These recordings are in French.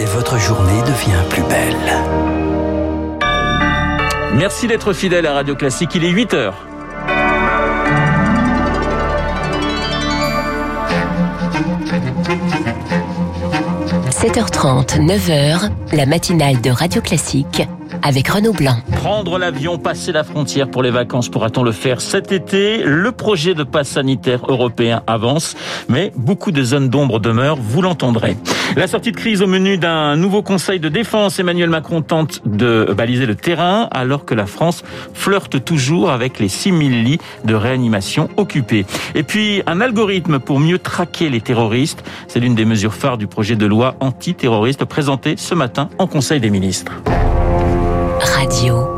et votre journée devient plus belle. Merci d'être fidèle à Radio Classique, il est 8 heures. – 7h30, 9h, la matinale de Radio Classique avec Renaud Blanc. Prendre l'avion, passer la frontière pour les vacances, pourra-t-on le faire cet été? Le projet de passe sanitaire européen avance, mais beaucoup de zones d'ombre demeurent, vous l'entendrez. La sortie de crise au menu d'un nouveau conseil de défense, Emmanuel Macron tente de baliser le terrain alors que la France flirte toujours avec les 6000 lits de réanimation occupés. Et puis un algorithme pour mieux traquer les terroristes, c'est l'une des mesures phares du projet de loi antiterroriste présenté ce matin en Conseil des ministres. Radio.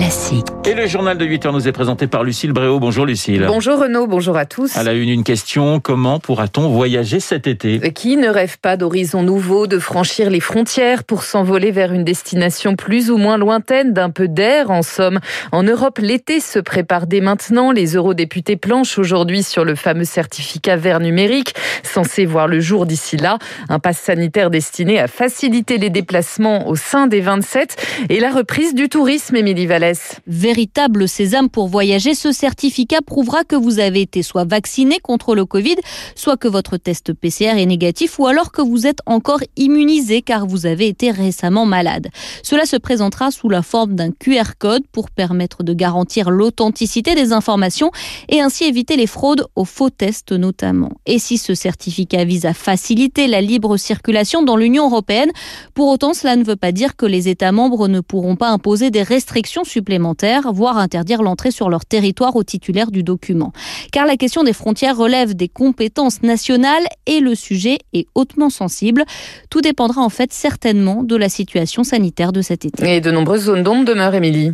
Classique. Et le journal de 8 heures nous est présenté par Lucille Bréau. Bonjour Lucille. Bonjour Renaud, bonjour à tous. À la une, une question. Comment pourra-t-on voyager cet été? Qui ne rêve pas d'horizons nouveaux, de franchir les frontières pour s'envoler vers une destination plus ou moins lointaine, d'un peu d'air en somme? En Europe, l'été se prépare dès maintenant. Les eurodéputés planchent aujourd'hui sur le fameux certificat vert numérique, censé voir le jour d'ici là. Un pass sanitaire destiné à faciliter les déplacements au sein des 27 et la reprise du tourisme, Émilie Véritable sésame pour voyager, ce certificat prouvera que vous avez été soit vacciné contre le Covid, soit que votre test PCR est négatif, ou alors que vous êtes encore immunisé car vous avez été récemment malade. Cela se présentera sous la forme d'un QR code pour permettre de garantir l'authenticité des informations et ainsi éviter les fraudes aux faux tests notamment. Et si ce certificat vise à faciliter la libre circulation dans l'Union européenne, pour autant cela ne veut pas dire que les États membres ne pourront pas imposer des restrictions supplémentaires, voire interdire l'entrée sur leur territoire aux titulaires du document. Car la question des frontières relève des compétences nationales et le sujet est hautement sensible. Tout dépendra en fait certainement de la situation sanitaire de cet été. Et de nombreuses zones d'ombre demeurent, Émilie.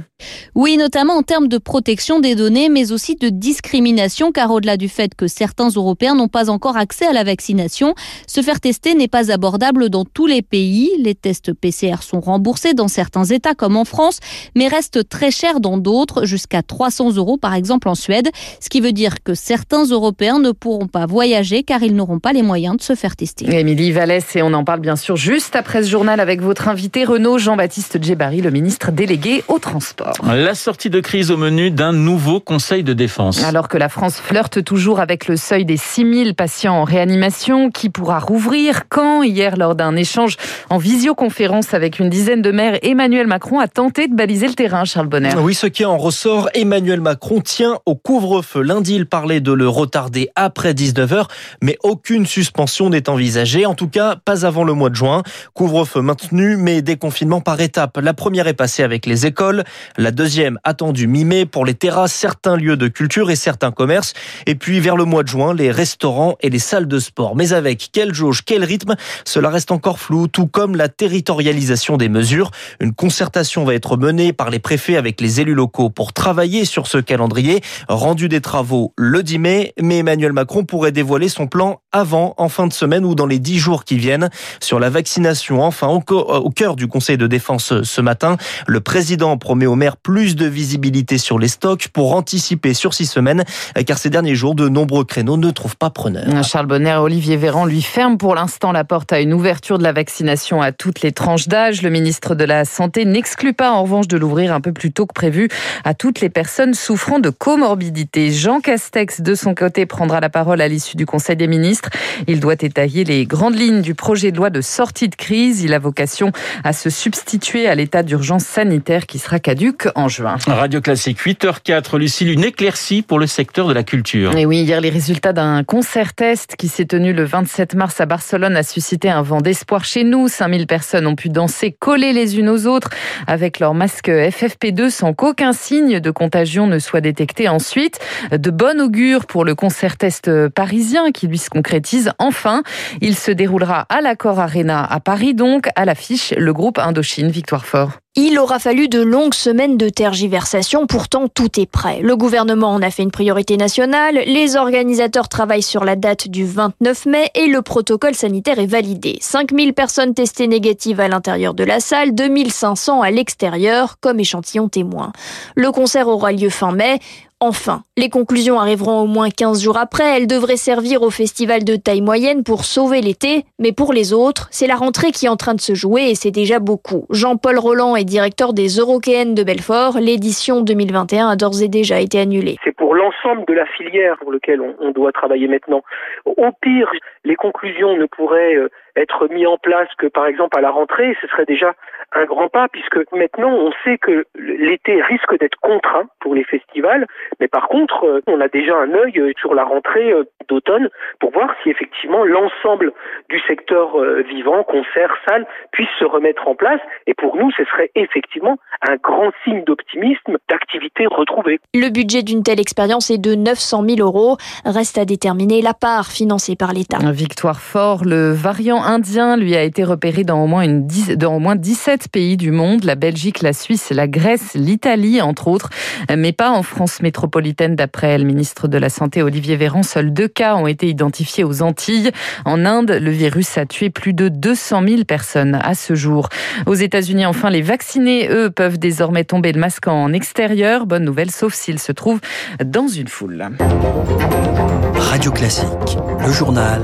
Oui, notamment en termes de protection des données, mais aussi de discrimination, car au-delà du fait que certains Européens n'ont pas encore accès à la vaccination, se faire tester n'est pas abordable dans tous les pays. Les tests PCR sont remboursés dans certains États comme en France, mais restent très chers dans d'autres, jusqu'à 300 euros par exemple en Suède, ce qui veut dire que certains Européens ne pourront pas voyager car ils n'auront pas les moyens de se faire tester. Émilie Vallès, et on en parle bien sûr juste après ce journal avec votre invité Renaud Jean-Baptiste Djebari, le ministre délégué au transport. La sortie de crise au menu d'un nouveau conseil de défense. Alors que la France flirte toujours avec le seuil des 6000 patients en réanimation, qui pourra rouvrir quand? Hier, lors d'un échange en visioconférence avec une dizaine de maires, Emmanuel Macron a tenté de baliser le terrain, Charles Bonner. Oui, ce qui en ressort, Emmanuel Macron tient au couvre-feu. Lundi, il parlait de le retarder après 19h, mais aucune suspension n'est envisagée. En tout cas, pas avant le mois de juin. Couvre-feu maintenu, mais déconfinement par étapes. La première est passée avec les écoles. La deuxième attendue mi-mai pour les terrasses, certains lieux de culture et certains commerces. Et puis vers le mois de juin, les restaurants et les salles de sport. Mais avec quelle jauge, quel rythme, cela reste encore flou, tout comme la territorialisation des mesures. Une concertation va être menée par les préfets avec les élus locaux pour travailler sur ce calendrier. Rendu des travaux le 10 mai, mais Emmanuel Macron pourrait dévoiler son plan avant, en fin de semaine ou dans les 10 jours qui viennent. Sur la vaccination, enfin, au cœur du Conseil de défense ce matin, le président promet aux maires plus de visibilité sur les stocks pour anticiper sur six semaines, car ces derniers jours, de nombreux créneaux ne trouvent pas preneur. Charles Bonner, Olivier Véran lui ferme pour l'instant la porte à une ouverture de la vaccination à toutes les tranches d'âge. Le ministre de la Santé n'exclut pas en revanche de l'ouvrir un peu plus tôt que prévu à toutes les personnes souffrant de comorbidité. Jean Castex, de son côté, prendra la parole à l'issue du Conseil des ministres. Il doit étayer les grandes lignes du projet de loi de sortie de crise. Il a vocation à se substituer à l'état d'urgence sanitaire qui sera caduque en juin. Radio Classique 8h04, Lucille, une éclaircie pour le secteur de la culture. Et oui, hier, les résultats d'un concert test qui s'est tenu le 27 mars à Barcelone a suscité un vent d'espoir chez nous. 5000 personnes ont pu danser collées les unes aux autres avec leur masque FFP2 sans qu'aucun signe de contagion ne soit détecté ensuite. De bon augure pour le concert test parisien qui lui se concrétise enfin. Il se déroulera à l'Accord Arena à Paris donc, à l'affiche le groupe Indochine Victoire Fort. Il aura fallu de longues semaines de tergiversation, pourtant tout est prêt. Le gouvernement en a fait une priorité nationale, les organisateurs travaillent sur la date du 29 mai et le protocole sanitaire est validé. 5000 personnes testées négatives à l'intérieur de la salle, 2500 à l'extérieur comme échantillon témoin. Le concert aura lieu fin mai. Enfin, les conclusions arriveront au moins 15 jours après. Elles devraient servir au festival de taille moyenne pour sauver l'été. Mais pour les autres, c'est la rentrée qui est en train de se jouer et c'est déjà beaucoup. Jean-Paul Roland est directeur des Eurokéennes de Belfort. L'édition 2021 a d'ores et déjà été annulée. C'est pour l'ensemble de la filière pour lequel on, doit travailler maintenant. Au pire, les conclusions ne pourraient euh, être mises en place que par exemple à la rentrée. Ce serait déjà un grand pas puisque maintenant on sait que l'été risque d'être contraint pour les festivals, mais par contre euh, on a déjà un œil euh, sur la rentrée euh, d'automne pour voir si effectivement l'ensemble du secteur vivant, concert, salle, puisse se remettre en place. Et pour nous, ce serait effectivement un grand signe d'optimisme, d'activité retrouvée. Le budget d'une telle expérience est de 900 000 euros. Reste à déterminer la part financée par l'État. Victoire fort, le variant indien lui a été repéré dans au moins, une dans au moins 17 pays du monde, la Belgique, la Suisse, la Grèce, l'Italie, entre autres, mais pas en France métropolitaine, d'après le ministre de la Santé Olivier Véran. Seuls deux cas ont été identifiés aux Antilles. En Inde, le virus a tué plus de 200 000 personnes à ce jour. Aux États-Unis, enfin, les vaccinés, eux, peuvent désormais tomber le masque en extérieur. Bonne nouvelle, sauf s'ils se trouvent dans une foule. Radio Classique, le journal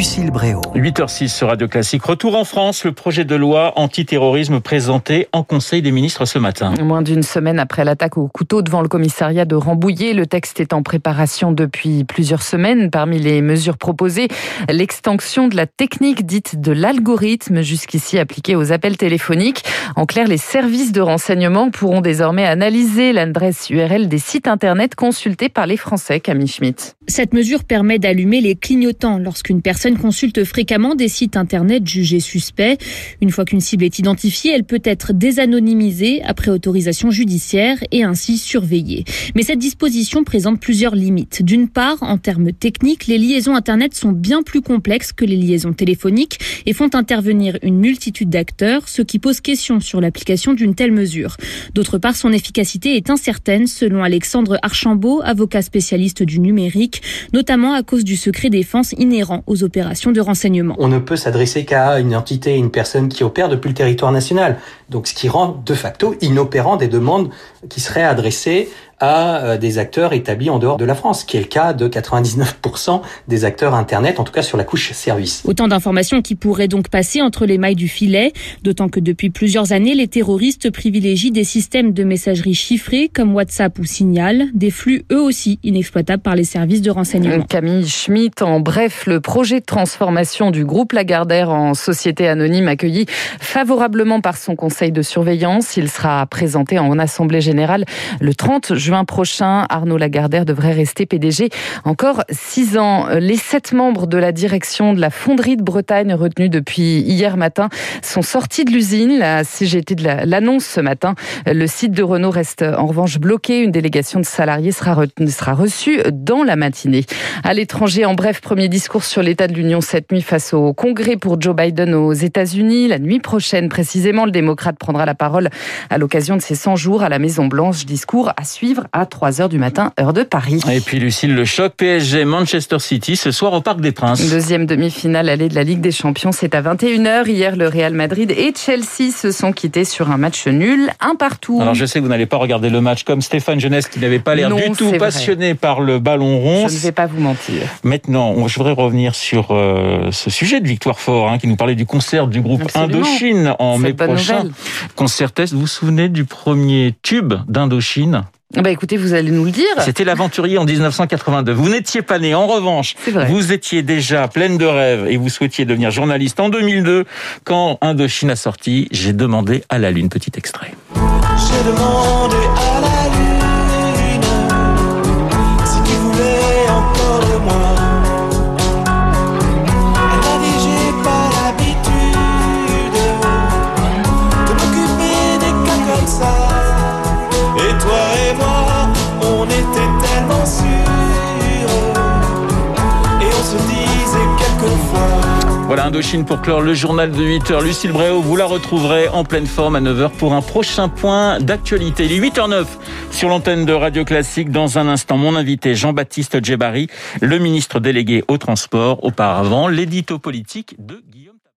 Lucille Bréau. 8h06 sur Radio Classique. Retour en France, le projet de loi antiterrorisme présenté en Conseil des ministres ce matin. Moins d'une semaine après l'attaque au couteau devant le commissariat de Rambouillet, le texte est en préparation depuis plusieurs semaines. Parmi les mesures proposées, l'extension de la technique dite de l'algorithme, jusqu'ici appliquée aux appels téléphoniques. En clair, les services de renseignement pourront désormais analyser l'adresse URL des sites internet consultés par les Français, Camille Schmitt. Cette mesure permet d'allumer les clignotants lorsqu'une personne personnes consultent fréquemment des sites internet jugés suspects. Une fois qu'une cible est identifiée, elle peut être désanonymisée après autorisation judiciaire et ainsi surveillée. Mais cette disposition présente plusieurs limites. D'une part, en termes techniques, les liaisons internet sont bien plus complexes que les liaisons téléphoniques et font intervenir une multitude d'acteurs, ce qui pose question sur l'application d'une telle mesure. D'autre part, son efficacité est incertaine selon Alexandre Archambault, avocat spécialiste du numérique, notamment à cause du secret défense inhérent aux opérations de. On ne peut s'adresser qu'à une entité, une personne qui opère depuis le territoire national. Donc ce qui rend de facto inopérant des demandes qui seraient adressées à euh, des acteurs établis en dehors de la France, qui est le cas de 99% des acteurs Internet, en tout cas sur la couche service. Autant d'informations qui pourraient donc passer entre les mailles du filet, d'autant que depuis plusieurs années, les terroristes privilégient des systèmes de messagerie chiffrés comme WhatsApp ou Signal, des flux eux aussi inexploitables par les services de renseignement. Camille Schmitt, en bref, le projet de transformation du groupe Lagardère en société anonyme accueilli favorablement par son conseil de surveillance. Il sera présenté en Assemblée générale le 30 juin juin prochain. Arnaud Lagardère devrait rester PDG encore six ans. Les sept membres de la direction de la fonderie de Bretagne retenus depuis hier matin sont sortis de l'usine. La CGT de l'annonce ce matin. Le site de Renault reste en revanche bloqué. Une délégation de salariés sera, sera reçue dans la matinée. À l'étranger, en bref, premier discours sur l'état de l'Union cette nuit face au Congrès pour Joe Biden aux États-Unis. La nuit prochaine, précisément, le démocrate prendra la parole à l'occasion de ses 100 jours à la Maison-Blanche. Discours à suivre à 3h du matin, heure de Paris. Et puis Lucille, le choc PSG Manchester City ce soir au Parc des Princes. Deuxième demi-finale allée de la Ligue des Champions, c'est à 21h. Hier, le Real Madrid et Chelsea se sont quittés sur un match nul, un partout. Alors je sais que vous n'allez pas regarder le match comme Stéphane Jeunesse qui n'avait pas l'air du tout passionné par le ballon rond. Je ne vais pas vous mentir. Maintenant, je voudrais revenir sur euh, ce sujet de Victoire Fort hein, qui nous parlait du concert du groupe Indochine en mai prochain. Concert test, vous vous souvenez du premier tube d'Indochine? Bah écoutez, vous allez nous le dire. C'était l'aventurier en 1982. Vous n'étiez pas né. En revanche, vous étiez déjà pleine de rêves et vous souhaitiez devenir journaliste en 2002. Quand Indochine a sorti, j'ai demandé à la lune. Petit extrait. J'ai demandé à la Voilà Indochine pour clore le journal de 8h. Lucille Bréau, vous la retrouverez en pleine forme à 9h pour un prochain point d'actualité. Il est 8h09 sur l'antenne de Radio Classique. Dans un instant, mon invité Jean-Baptiste Djebari, le ministre délégué au transport. Auparavant, l'édito politique de Guillaume